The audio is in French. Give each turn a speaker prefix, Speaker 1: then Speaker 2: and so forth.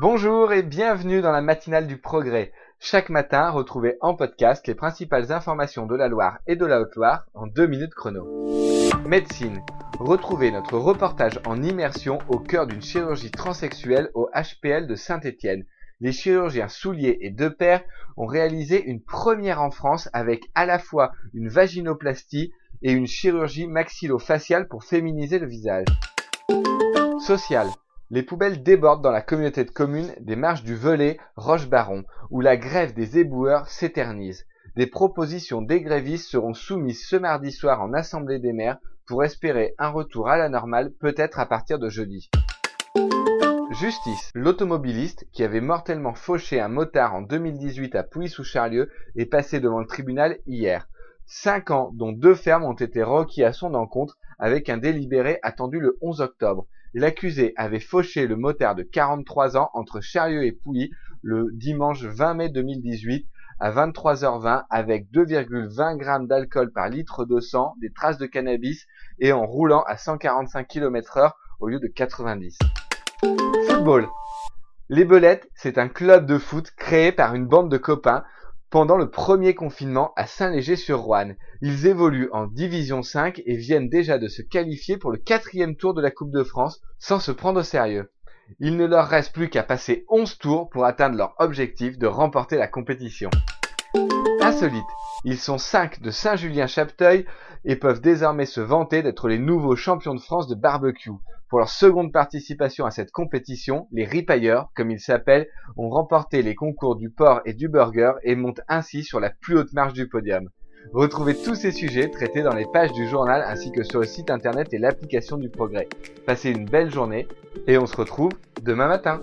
Speaker 1: Bonjour et bienvenue dans la matinale du progrès. Chaque matin, retrouvez en podcast les principales informations de la Loire et de la Haute-Loire en deux minutes chrono. Médecine. Retrouvez notre reportage en immersion au cœur d'une chirurgie transsexuelle au HPL de Saint-Étienne. Les chirurgiens Soulier et Depère ont réalisé une première en France avec à la fois une vaginoplastie et une chirurgie maxillofaciale pour féminiser le visage. Social. Les poubelles débordent dans la communauté de communes des marches du Velay Roche-Baron, où la grève des éboueurs s'éternise. Des propositions des grévistes seront soumises ce mardi soir en Assemblée des maires pour espérer un retour à la normale peut-être à partir de jeudi. Justice. L'automobiliste qui avait mortellement fauché un motard en 2018 à Pouilly-sous-Charlieu est passé devant le tribunal hier. Cinq ans, dont deux fermes, ont été requis à son encontre avec un délibéré attendu le 11 octobre. L'accusé avait fauché le motard de 43 ans entre Charlieu et Pouilly le dimanche 20 mai 2018 à 23h20 avec 2,20 g d'alcool par litre de sang, des traces de cannabis et en roulant à 145 km heure au lieu de 90. Football. Les Belettes, c'est un club de foot créé par une bande de copains pendant le premier confinement à Saint-Léger-sur-Roanne. Ils évoluent en Division 5 et viennent déjà de se qualifier pour le quatrième tour de la Coupe de France sans se prendre au sérieux. Il ne leur reste plus qu'à passer 11 tours pour atteindre leur objectif de remporter la compétition. Insolite. Ils sont 5 de Saint-Julien-Chapteuil et peuvent désormais se vanter d'être les nouveaux champions de France de barbecue. Pour leur seconde participation à cette compétition, les ripailleurs, comme ils s'appellent, ont remporté les concours du porc et du burger et montent ainsi sur la plus haute marche du podium. Retrouvez tous ces sujets traités dans les pages du journal ainsi que sur le site internet et l'application du progrès. Passez une belle journée et on se retrouve demain matin.